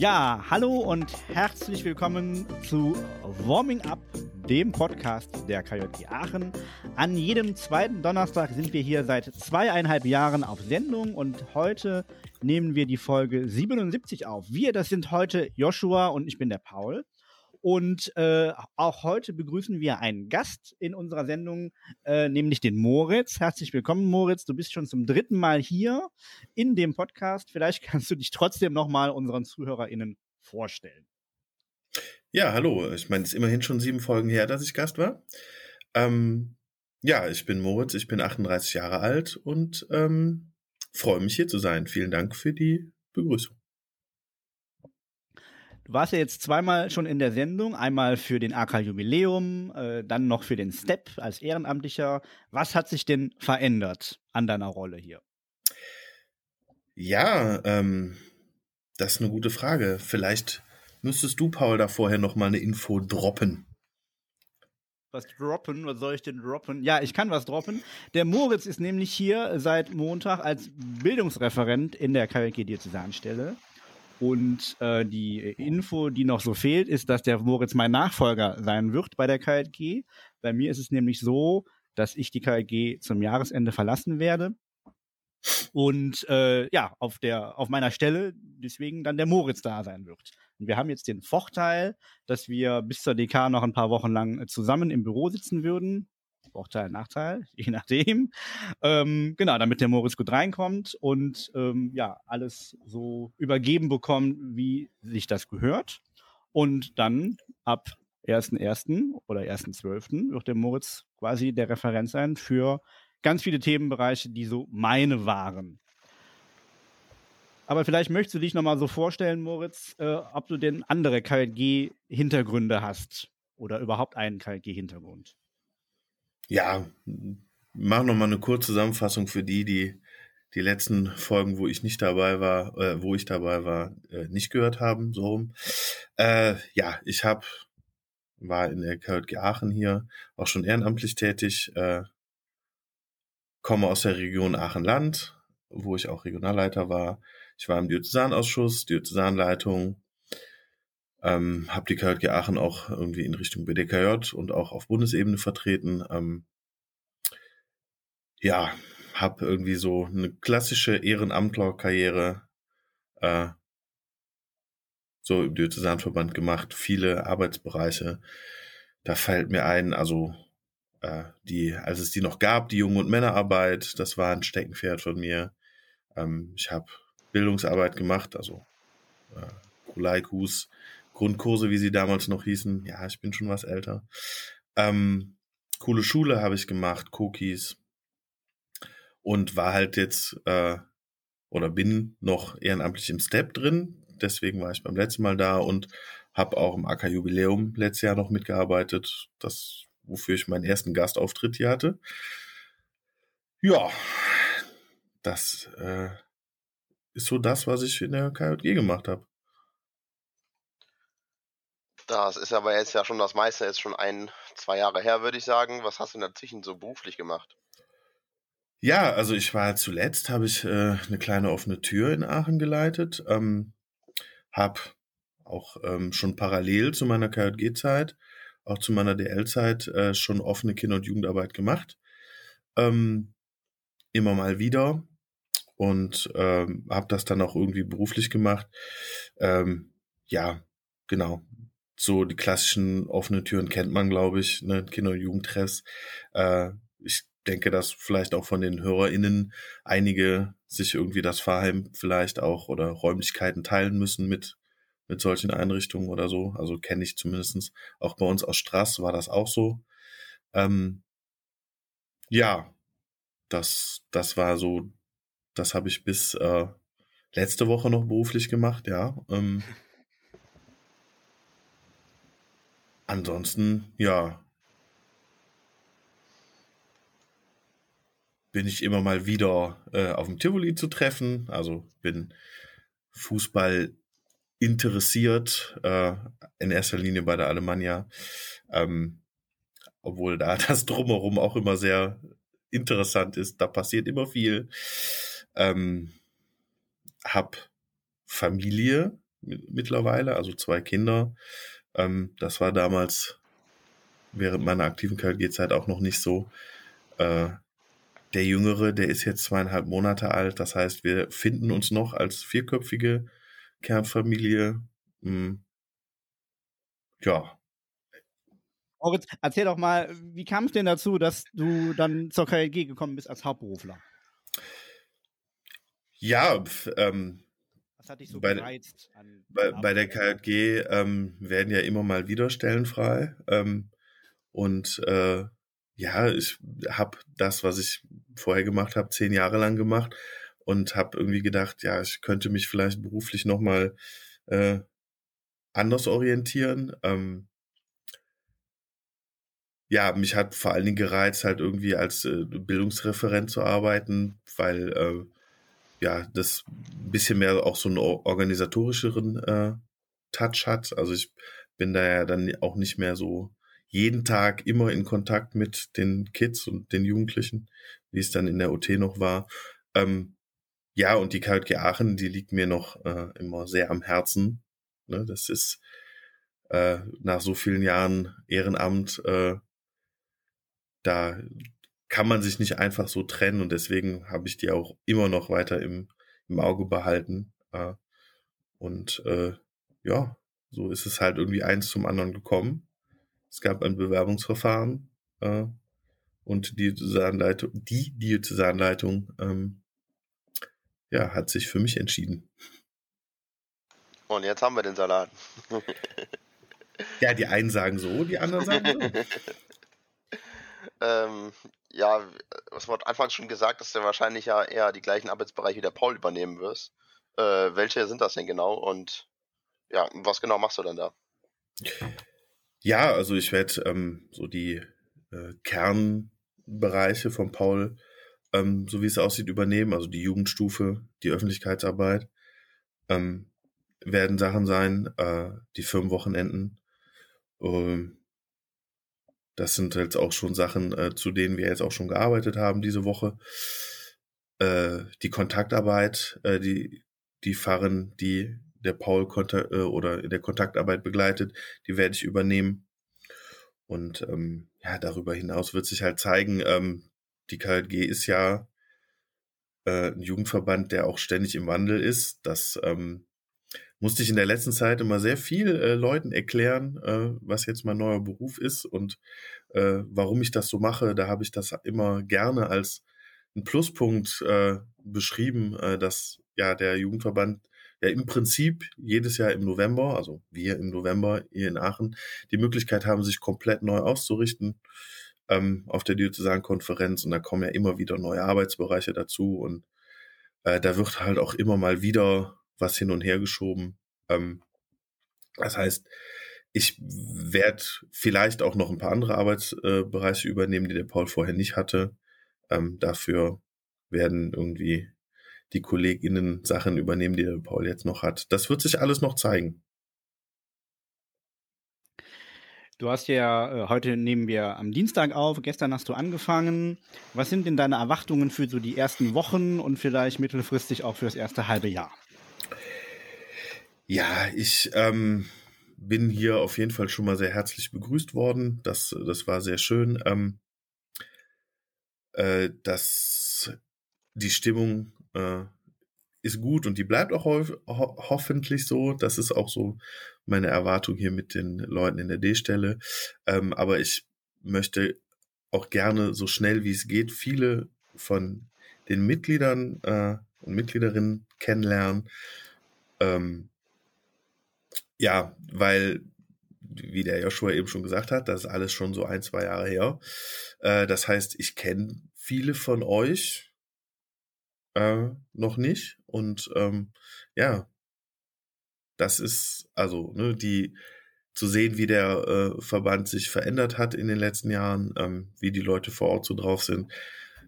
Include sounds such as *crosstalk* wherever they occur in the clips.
Ja, hallo und herzlich willkommen zu Warming Up, dem Podcast der KJG Aachen. An jedem zweiten Donnerstag sind wir hier seit zweieinhalb Jahren auf Sendung und heute nehmen wir die Folge 77 auf. Wir, das sind heute Joshua und ich bin der Paul. Und äh, auch heute begrüßen wir einen Gast in unserer Sendung, äh, nämlich den Moritz. Herzlich willkommen, Moritz. Du bist schon zum dritten Mal hier in dem Podcast. Vielleicht *laughs* kannst du dich trotzdem nochmal unseren ZuhörerInnen vorstellen. Ja, hallo. Ich meine, es ist immerhin schon sieben Folgen her, dass ich Gast war. Ähm, ja, ich bin Moritz, ich bin 38 Jahre alt und ähm, freue mich hier zu sein. Vielen Dank für die Begrüßung. Du warst ja jetzt zweimal schon in der Sendung, einmal für den AK Jubiläum, äh, dann noch für den Step als Ehrenamtlicher. Was hat sich denn verändert an deiner Rolle hier? Ja, ähm, das ist eine gute Frage. Vielleicht müsstest du, Paul, da vorher noch mal eine Info droppen. Was droppen? Was soll ich denn droppen? Ja, ich kann was droppen. Der Moritz ist nämlich hier seit Montag als Bildungsreferent in der KLG Diözesanstelle. Und äh, die Info, die noch so fehlt, ist, dass der Moritz mein Nachfolger sein wird bei der KLG. Bei mir ist es nämlich so, dass ich die KLG zum Jahresende verlassen werde. Und äh, ja, auf der auf meiner Stelle deswegen dann der Moritz da sein wird. Und wir haben jetzt den Vorteil, dass wir bis zur DK noch ein paar Wochen lang zusammen im Büro sitzen würden. Vorteil, Nachteil, *laughs* je nachdem. Ähm, genau, damit der Moritz gut reinkommt und ähm, ja, alles so übergeben bekommt, wie sich das gehört. Und dann ab 1.1. oder 1.12. wird der Moritz quasi der Referent sein für ganz viele Themenbereiche, die so meine waren. Aber vielleicht möchtest du dich nochmal so vorstellen, Moritz, äh, ob du denn andere KLG-Hintergründe hast oder überhaupt einen KLG-Hintergrund. Ja, mach noch mal eine kurze Zusammenfassung für die, die die letzten Folgen, wo ich nicht dabei war, äh, wo ich dabei war, äh, nicht gehört haben, so. Äh, ja, ich habe war in der KJG Aachen hier auch schon ehrenamtlich tätig, äh, komme aus der Region Aachen-Land, wo ich auch Regionalleiter war. Ich war im Diözesanausschuss, Diözesanleitung, ähm, habe die KJG Aachen auch irgendwie in Richtung BDKJ und auch auf Bundesebene vertreten. Ähm, ja, habe irgendwie so eine klassische Ehrenamtlerkarriere äh, so im Diözesanverband gemacht, viele Arbeitsbereiche. Da fällt mir ein, also äh, die, als es die noch gab, die Jungen- und Männerarbeit, das war ein Steckenpferd von mir. Ähm, ich habe Bildungsarbeit gemacht, also äh, Kulaikus, Grundkurse, wie sie damals noch hießen. Ja, ich bin schon was älter. Ähm, coole Schule habe ich gemacht, Cookies. Und war halt jetzt, äh, oder bin noch ehrenamtlich im Step drin. Deswegen war ich beim letzten Mal da und habe auch im AK Jubiläum letztes Jahr noch mitgearbeitet. Das, wofür ich meinen ersten Gastauftritt hier hatte. Ja, das äh, ist so das, was ich in der KJG gemacht habe. Das ist aber jetzt ja schon das meiste, ist schon ein, zwei Jahre her, würde ich sagen. Was hast du dazwischen so beruflich gemacht? Ja, also ich war zuletzt, habe ich äh, eine kleine offene Tür in Aachen geleitet, ähm, habe auch ähm, schon parallel zu meiner KJG-Zeit, auch zu meiner DL-Zeit äh, schon offene Kinder- und Jugendarbeit gemacht. Ähm, immer mal wieder und ähm, habe das dann auch irgendwie beruflich gemacht. Ähm, ja, genau so die klassischen offenen Türen kennt man, glaube ich, ne? Kinder- und Jugendtreffs. Äh, ich denke, dass vielleicht auch von den HörerInnen einige sich irgendwie das Fahrheim vielleicht auch oder Räumlichkeiten teilen müssen mit, mit solchen Einrichtungen oder so. Also kenne ich zumindestens Auch bei uns aus Straß war das auch so. Ähm, ja, das, das war so, das habe ich bis äh, letzte Woche noch beruflich gemacht, ja. Ähm, *laughs* ansonsten, ja, bin ich immer mal wieder äh, auf dem Tivoli zu treffen. Also bin Fußball interessiert, äh, in erster Linie bei der Alemannia. Ähm, obwohl da *laughs* das drumherum auch immer sehr interessant ist. Da passiert immer viel. Ähm, hab Familie, mittlerweile, also zwei Kinder. Ähm, das war damals während meiner aktiven KLG-Zeit auch noch nicht so. Äh, der Jüngere, der ist jetzt zweieinhalb Monate alt. Das heißt, wir finden uns noch als vierköpfige Kernfamilie. Hm. Ja. Moritz, erzähl doch mal, wie kam es denn dazu, dass du dann zur KLG gekommen bist als Hauptberufler? Ja, ähm, was hat dich so bei, gereizt? bei, bei, der KLG ähm, werden ja immer mal wieder Stellen frei. Ähm, und äh, ja, ich habe das, was ich vorher gemacht habe, zehn Jahre lang gemacht und habe irgendwie gedacht, ja, ich könnte mich vielleicht beruflich nochmal äh, anders orientieren. Ähm, ja, mich hat vor allen Dingen gereizt, halt irgendwie als äh, Bildungsreferent zu arbeiten, weil äh, ja das bisschen mehr auch so einen organisatorischeren äh, Touch hat. Also ich bin da ja dann auch nicht mehr so jeden Tag immer in Kontakt mit den Kids und den Jugendlichen, wie es dann in der OT noch war. Ähm, ja, und die KJG Aachen, die liegt mir noch äh, immer sehr am Herzen. Ne, das ist äh, nach so vielen Jahren Ehrenamt, äh, da kann man sich nicht einfach so trennen und deswegen habe ich die auch immer noch weiter im, im Auge behalten. Äh, und äh, ja, so ist es halt irgendwie eins zum anderen gekommen. Es gab ein Bewerbungsverfahren äh, und die Diözesanleitung, die Diözesanleitung ähm, ja, hat sich für mich entschieden. Und jetzt haben wir den Salat. ja, die einen sagen so, die anderen sagen so. *laughs* ähm, ja, was wurde anfangs schon gesagt, dass du wahrscheinlich ja eher die gleichen Arbeitsbereiche wie der Paul übernehmen wirst. Äh, welche sind das denn genau und ja, was genau machst du dann da? Ja, also ich werde ähm, so die äh, Kernbereiche von Paul, ähm, so wie es aussieht, übernehmen. Also die Jugendstufe, die Öffentlichkeitsarbeit ähm, werden Sachen sein, äh, die Firmenwochenenden. Ähm, das sind jetzt auch schon Sachen, äh, zu denen wir jetzt auch schon gearbeitet haben diese Woche. Äh, die Kontaktarbeit, äh, die die fahren die der Paul äh, oder in der Kontaktarbeit begleitet, die werde ich übernehmen. Und ähm, ja, darüber hinaus wird sich halt zeigen, ähm, die KLG ist ja äh, ein Jugendverband, der auch ständig im Wandel ist. Das ähm, musste ich in der letzten Zeit immer sehr viel äh, Leuten erklären, äh, was jetzt mein neuer Beruf ist und äh, warum ich das so mache. Da habe ich das immer gerne als einen Pluspunkt äh, beschrieben, äh, dass ja der Jugendverband ja im Prinzip jedes Jahr im November, also wir im November hier in Aachen, die Möglichkeit haben, sich komplett neu auszurichten ähm, auf der Diözesankonferenz und da kommen ja immer wieder neue Arbeitsbereiche dazu und äh, da wird halt auch immer mal wieder was hin und her geschoben. Ähm, das heißt, ich werde vielleicht auch noch ein paar andere Arbeitsbereiche übernehmen, die der Paul vorher nicht hatte. Ähm, dafür werden irgendwie die KollegInnen Sachen übernehmen, die der Paul jetzt noch hat. Das wird sich alles noch zeigen. Du hast ja, äh, heute nehmen wir am Dienstag auf, gestern hast du angefangen. Was sind denn deine Erwartungen für so die ersten Wochen und vielleicht mittelfristig auch für das erste halbe Jahr? Ja, ich ähm, bin hier auf jeden Fall schon mal sehr herzlich begrüßt worden. Das, das war sehr schön. Ähm, äh, das, die Stimmung äh, ist gut und die bleibt auch ho hoffentlich so. Das ist auch so meine Erwartung hier mit den Leuten in der D-Stelle. Ähm, aber ich möchte auch gerne so schnell wie es geht viele von den Mitgliedern äh, und Mitgliederinnen kennenlernen. Ähm, ja, weil, wie der Joshua eben schon gesagt hat, das ist alles schon so ein, zwei Jahre her. Äh, das heißt, ich kenne viele von euch, äh, noch nicht. Und ähm, ja, das ist also ne, die zu sehen, wie der äh, Verband sich verändert hat in den letzten Jahren, ähm, wie die Leute vor Ort so drauf sind,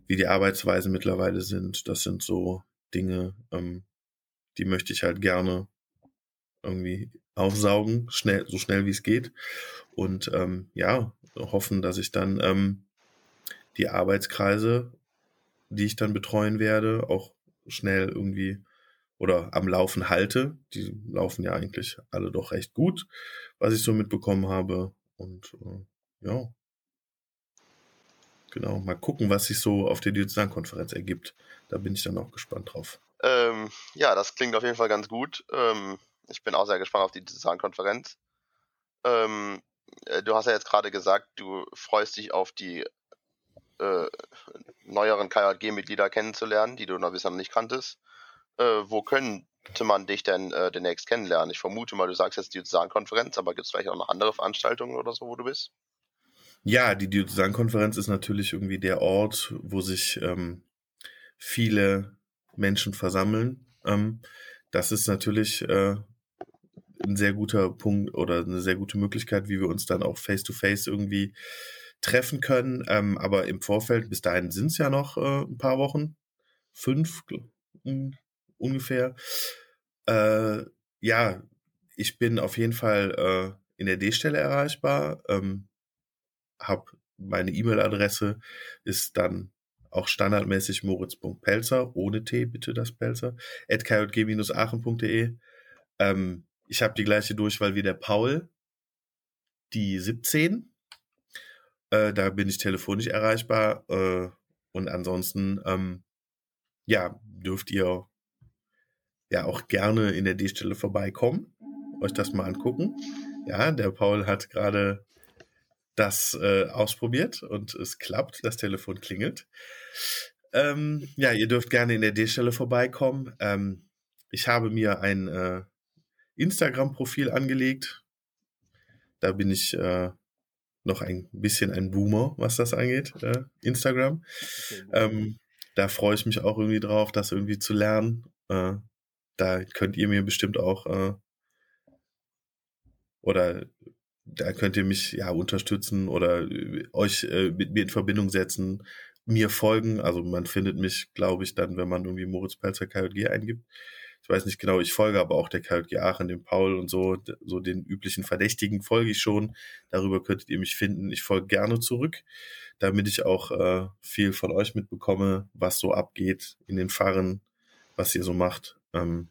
wie die Arbeitsweisen mittlerweile sind. Das sind so Dinge, ähm, die möchte ich halt gerne irgendwie aufsaugen, schnell, so schnell wie es geht. Und ähm, ja, hoffen, dass ich dann ähm, die Arbeitskreise die ich dann betreuen werde, auch schnell irgendwie oder am Laufen halte. Die laufen ja eigentlich alle doch recht gut, was ich so mitbekommen habe. Und äh, ja, genau, mal gucken, was sich so auf der Diözesankonferenz ergibt. Da bin ich dann auch gespannt drauf. Ähm, ja, das klingt auf jeden Fall ganz gut. Ähm, ich bin auch sehr gespannt auf die Diözesankonferenz. Ähm, äh, du hast ja jetzt gerade gesagt, du freust dich auf die äh, neueren KJG-Mitglieder kennenzulernen, die du noch bisher noch nicht kanntest. Äh, wo könnte man dich denn äh, demnächst kennenlernen? Ich vermute mal, du sagst jetzt die Diözesankonferenz, aber gibt es vielleicht auch noch andere Veranstaltungen oder so, wo du bist? Ja, die Diözesankonferenz ist natürlich irgendwie der Ort, wo sich ähm, viele Menschen versammeln. Ähm, das ist natürlich äh, ein sehr guter Punkt oder eine sehr gute Möglichkeit, wie wir uns dann auch face-to-face -face irgendwie treffen können. Ähm, aber im Vorfeld, bis dahin sind es ja noch äh, ein paar Wochen, fünf um, ungefähr. Äh, ja, ich bin auf jeden Fall äh, in der D-Stelle erreichbar, ähm, habe meine E-Mail-Adresse ist dann auch standardmäßig moritz.pelzer, ohne T bitte das Pelzer, at aachen.de. Ähm, ich habe die gleiche Durchwahl wie der Paul, die 17. Äh, da bin ich telefonisch erreichbar. Äh, und ansonsten, ähm, ja, dürft ihr ja auch gerne in der D-Stelle vorbeikommen, euch das mal angucken. Ja, der Paul hat gerade das äh, ausprobiert und es klappt, das Telefon klingelt. Ähm, ja, ihr dürft gerne in der D-Stelle vorbeikommen. Ähm, ich habe mir ein äh, Instagram-Profil angelegt. Da bin ich äh, noch ein bisschen ein Boomer, was das angeht, äh, Instagram. Ähm, da freue ich mich auch irgendwie drauf, das irgendwie zu lernen. Äh, da könnt ihr mir bestimmt auch äh, oder da könnt ihr mich ja unterstützen oder äh, euch äh, mit mir in Verbindung setzen, mir folgen. Also man findet mich, glaube ich, dann, wenn man irgendwie Moritz Pelzer KJG eingibt. Ich weiß nicht genau, ich folge aber auch der KJG Aachen, dem Paul und so, so den üblichen Verdächtigen folge ich schon. Darüber könntet ihr mich finden. Ich folge gerne zurück, damit ich auch äh, viel von euch mitbekomme, was so abgeht in den Fahren, was ihr so macht. Ähm,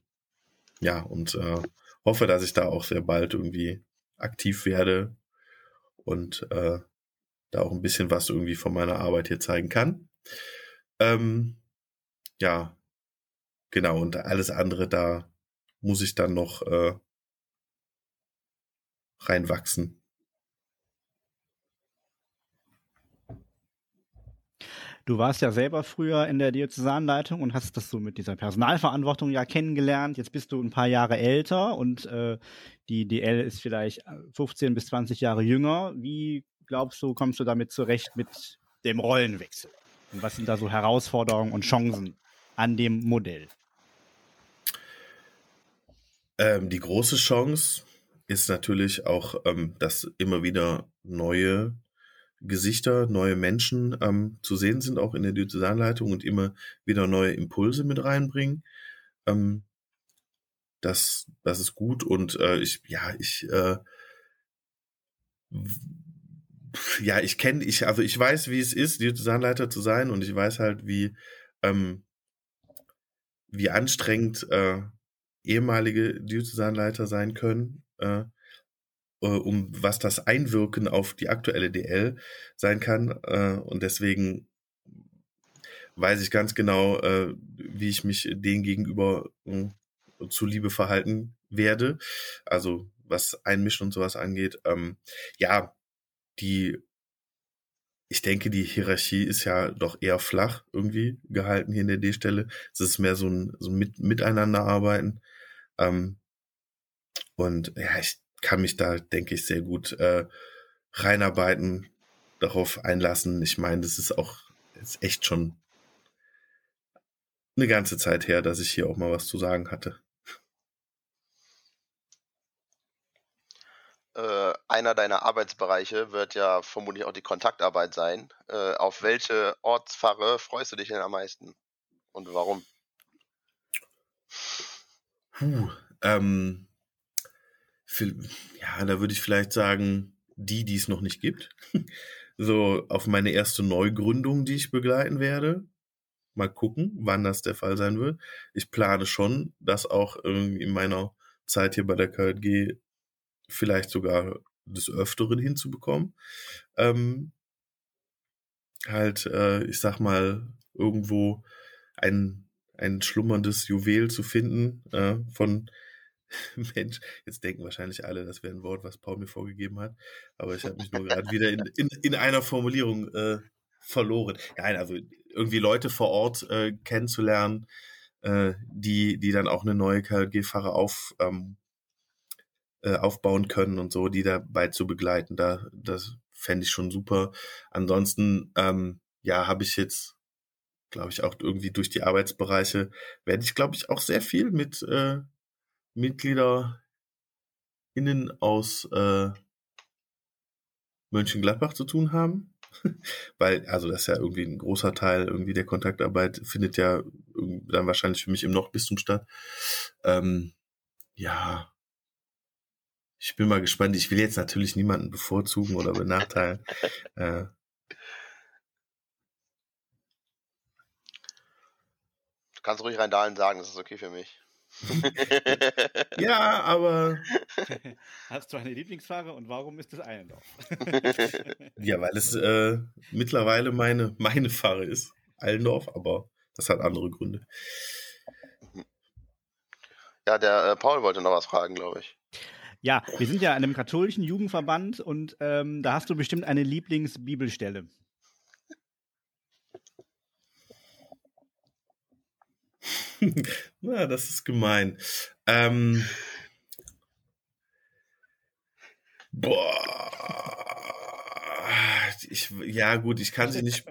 ja, und äh, hoffe, dass ich da auch sehr bald irgendwie aktiv werde und äh, da auch ein bisschen was irgendwie von meiner Arbeit hier zeigen kann. Ähm, ja, genau, und alles andere, da muss ich dann noch äh, reinwachsen. Du warst ja selber früher in der Diözesanleitung und hast das so mit dieser Personalverantwortung ja kennengelernt. Jetzt bist du ein paar Jahre älter und äh, die DL ist vielleicht 15 bis 20 Jahre jünger. Wie glaubst du, kommst du damit zurecht mit dem Rollenwechsel? Und was sind da so Herausforderungen und Chancen an dem Modell? Ähm, die große Chance ist natürlich auch, ähm, dass immer wieder neue Gesichter, neue Menschen ähm, zu sehen sind, auch in der Diözesanleitung und immer wieder neue Impulse mit reinbringen. Ähm, das, das ist gut und äh, ich, ja, ich, äh, ja, ich kenne, ich, also ich weiß, wie es ist, Diözesanleiter zu sein und ich weiß halt, wie, ähm, wie anstrengend äh, ehemalige Diözesanleiter sein können. Äh, äh, um was das Einwirken auf die aktuelle DL sein kann. Äh, und deswegen weiß ich ganz genau, äh, wie ich mich denen gegenüber äh, zuliebe verhalten werde. Also was Einmischen und sowas angeht. Ähm, ja, die, ich denke, die Hierarchie ist ja doch eher flach irgendwie gehalten hier in der D-Stelle. Es ist mehr so ein, so ein Mit Miteinander arbeiten. Ähm, und ja, ich kann mich da, denke ich, sehr gut äh, reinarbeiten, darauf einlassen. Ich meine, das ist auch jetzt echt schon eine ganze Zeit her, dass ich hier auch mal was zu sagen hatte. Äh, einer deiner Arbeitsbereiche wird ja vermutlich auch die Kontaktarbeit sein. Äh, auf welche Ortspfarre freust du dich denn am meisten? Und warum? Puh, ähm, ja, da würde ich vielleicht sagen, die, die es noch nicht gibt. *laughs* so auf meine erste Neugründung, die ich begleiten werde. Mal gucken, wann das der Fall sein wird. Ich plane schon, das auch irgendwie in meiner Zeit hier bei der KJG vielleicht sogar des Öfteren hinzubekommen. Ähm, halt, äh, ich sag mal, irgendwo ein, ein schlummerndes Juwel zu finden äh, von *laughs* Mensch, jetzt denken wahrscheinlich alle, das wäre ein Wort, was Paul mir vorgegeben hat, aber ich habe mich nur gerade wieder in, in, in einer Formulierung äh, verloren. Nein, also irgendwie Leute vor Ort äh, kennenzulernen, äh, die, die dann auch eine neue KLG-Fahrer auf, ähm, äh, aufbauen können und so, die dabei zu begleiten. Da, das fände ich schon super. Ansonsten, ähm, ja, habe ich jetzt, glaube ich, auch irgendwie durch die Arbeitsbereiche, werde ich, glaube ich, auch sehr viel mit äh, Mitglieder innen aus äh, Mönchengladbach zu tun haben. *laughs* Weil, also das ist ja irgendwie ein großer Teil irgendwie der Kontaktarbeit, findet ja dann wahrscheinlich für mich im Nordbistum statt. Ähm, ja, ich bin mal gespannt. Ich will jetzt natürlich niemanden bevorzugen oder benachteilen. äh, Du kannst ruhig Rheindahlen sagen, das ist okay für mich. *laughs* ja, aber. *laughs* Hast du eine Lieblingsfahrer und warum ist es Eilendorf? *laughs* ja, weil es äh, mittlerweile meine, meine Fahre ist. Eilendorf, aber das hat andere Gründe. Ja, der äh, Paul wollte noch was fragen, glaube ich. Ja, wir sind ja an einem katholischen Jugendverband und ähm, da hast du bestimmt eine Lieblingsbibelstelle. *laughs* Na, das ist gemein. Ähm, boah. Ich, ja, gut, ich kann sie nicht.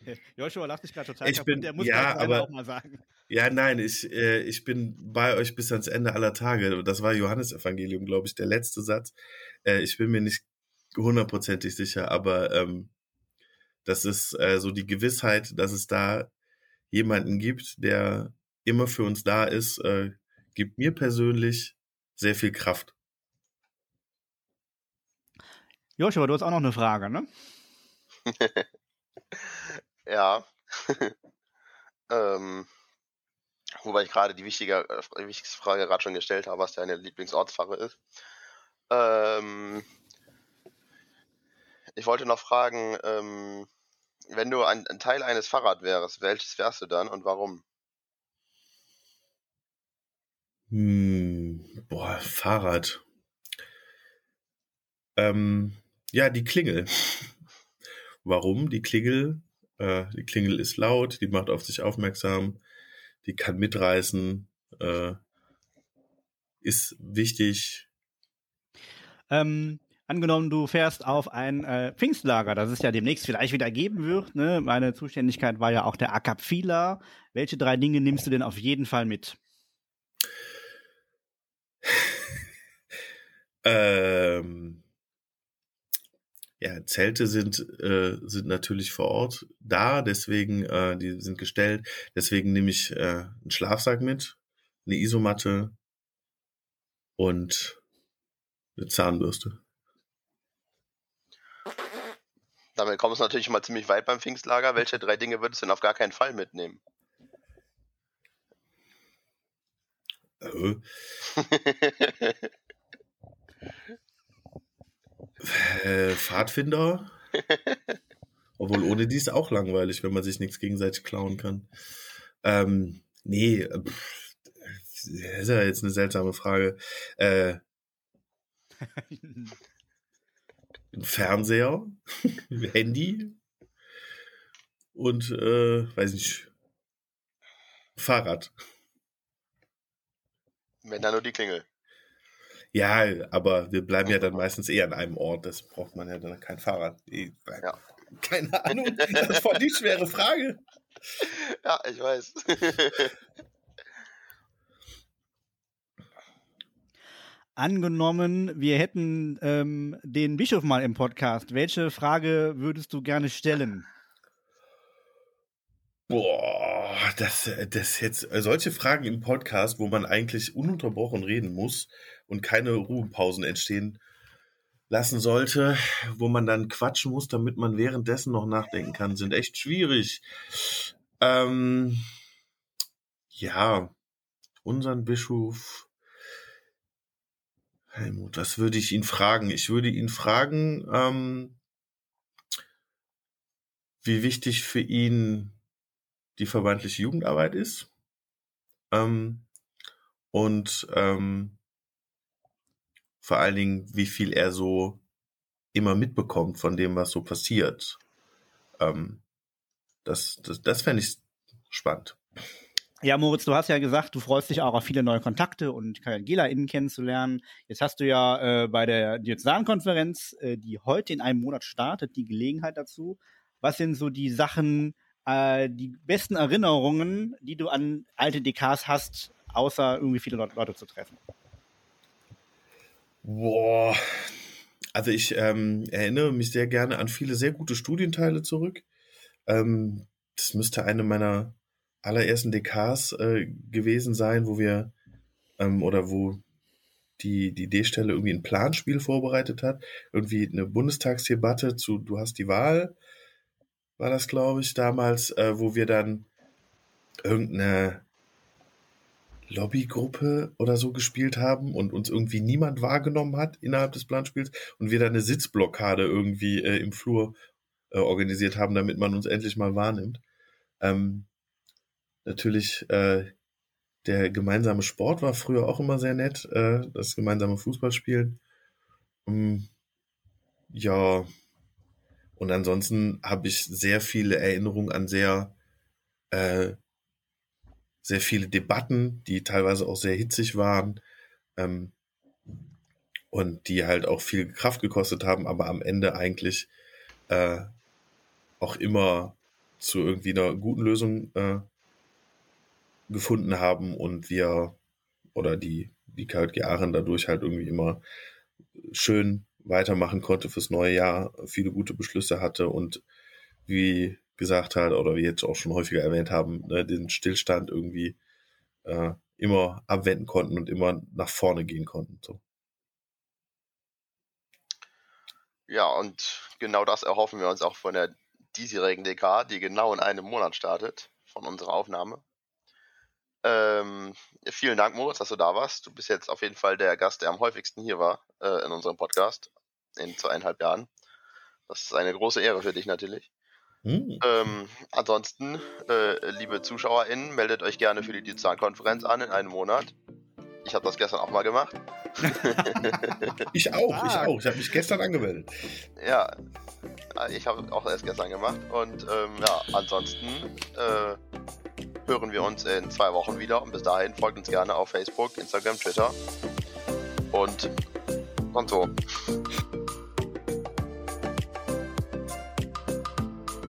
*laughs* Joshua lacht dich gerade total ich kaputt. Bin, der muss ja, aber, auch mal sagen. Ja, nein, ich, äh, ich bin bei euch bis ans Ende aller Tage. Das war Johannesevangelium, glaube ich, der letzte Satz. Äh, ich bin mir nicht hundertprozentig sicher, aber ähm, das ist äh, so die Gewissheit, dass es da jemanden gibt, der immer für uns da ist, äh, gibt mir persönlich sehr viel Kraft. Joshua, du hast auch noch eine Frage, ne? *laughs* ja. *laughs* ähm, wobei ich gerade die wichtige, äh, wichtigste Frage gerade schon gestellt habe, was deine Lieblingsortsfahre ist. Ähm, ich wollte noch fragen, ähm, wenn du ein, ein Teil eines Fahrrads wärst, welches wärst du dann und warum? Hm, boah, Fahrrad. Ähm, ja, die Klingel. Warum? Die Klingel, äh, die Klingel ist laut, die macht auf sich aufmerksam, die kann mitreißen, äh, ist wichtig. Ähm, angenommen, du fährst auf ein äh, Pfingstlager, das es ja demnächst vielleicht wieder geben wird. Ne? Meine Zuständigkeit war ja auch der Akapfila. Welche drei Dinge nimmst du denn auf jeden Fall mit? Ähm, ja, Zelte sind, äh, sind natürlich vor Ort da, deswegen, äh, die sind gestellt. Deswegen nehme ich äh, einen Schlafsack mit, eine Isomatte und eine Zahnbürste. Damit kommst du natürlich mal ziemlich weit beim Pfingstlager. Welche drei Dinge würdest du denn auf gar keinen Fall mitnehmen? *laughs* Äh. äh, Pfadfinder. *laughs* Obwohl ohne die ist auch langweilig, wenn man sich nichts gegenseitig klauen kann. Ähm, nee, pff, das ist ja jetzt eine seltsame Frage. Äh, *laughs* ein Fernseher, *laughs* Handy und äh, weiß nicht, Fahrrad. Wenn da nur die Klingel. Ja, aber wir bleiben ja dann meistens eher an einem Ort. Das braucht man ja dann kein Fahrrad. Ja. Keine *laughs* Ahnung. Das ist voll die schwere Frage. Ja, ich weiß. *laughs* Angenommen, wir hätten ähm, den Bischof mal im Podcast. Welche Frage würdest du gerne stellen? Boah, das, das jetzt solche Fragen im Podcast, wo man eigentlich ununterbrochen reden muss und keine Ruhepausen entstehen lassen sollte, wo man dann quatschen muss, damit man währenddessen noch nachdenken kann, sind echt schwierig. Ähm, ja, unseren Bischof. Helmut, was würde ich ihn fragen? Ich würde ihn fragen, ähm, wie wichtig für ihn die vermeintliche Jugendarbeit ist. Ähm, und ähm, vor allen Dingen, wie viel er so immer mitbekommt von dem, was so passiert. Ähm, das das, das fände ich spannend. Ja, Moritz, du hast ja gesagt, du freust dich auch auf viele neue Kontakte und KGlerInnen kennenzulernen. Jetzt hast du ja äh, bei der Diözesankonferenz, äh, die heute in einem Monat startet, die Gelegenheit dazu. Was sind so die Sachen, äh, die besten Erinnerungen, die du an alte DKs hast, außer irgendwie viele Leute zu treffen? Boah, also ich ähm, erinnere mich sehr gerne an viele sehr gute Studienteile zurück. Ähm, das müsste eine meiner allerersten DKs äh, gewesen sein, wo wir ähm, oder wo die, die D-Stelle irgendwie ein Planspiel vorbereitet hat. Irgendwie eine Bundestagsdebatte zu Du hast die Wahl, war das, glaube ich, damals, äh, wo wir dann irgendeine Lobbygruppe oder so gespielt haben und uns irgendwie niemand wahrgenommen hat innerhalb des Planspiels und wir dann eine Sitzblockade irgendwie äh, im Flur äh, organisiert haben, damit man uns endlich mal wahrnimmt. Ähm, natürlich äh, der gemeinsame Sport war früher auch immer sehr nett, äh, das gemeinsame Fußballspielen. Ähm, ja, und ansonsten habe ich sehr viele Erinnerungen an sehr, äh, sehr viele Debatten, die teilweise auch sehr hitzig waren ähm, und die halt auch viel Kraft gekostet haben, aber am Ende eigentlich äh, auch immer zu irgendwie einer guten Lösung äh, gefunden haben und wir oder die, die KJG Aachen dadurch halt irgendwie immer schön weitermachen konnte fürs neue Jahr, viele gute Beschlüsse hatte und wie gesagt hat oder wie jetzt auch schon häufiger erwähnt haben, ne, den Stillstand irgendwie äh, immer abwenden konnten und immer nach vorne gehen konnten. So. Ja, und genau das erhoffen wir uns auch von der diesjährigen DK, die genau in einem Monat startet, von unserer Aufnahme. Ähm, vielen Dank, Moritz, dass du da warst. Du bist jetzt auf jeden Fall der Gast, der am häufigsten hier war äh, in unserem Podcast in zweieinhalb Jahren. Das ist eine große Ehre für dich natürlich. Mhm. Ähm, ansonsten, äh, liebe ZuschauerInnen, meldet euch gerne für die Digitalkonferenz an in einem Monat. Ich habe das gestern auch mal gemacht. *laughs* ich auch, ich auch. Ich habe mich gestern angemeldet. Ja, ich habe auch erst gestern gemacht. Und ähm, ja, ansonsten äh, hören wir uns in zwei Wochen wieder. Und bis dahin folgt uns gerne auf Facebook, Instagram, Twitter und, und so.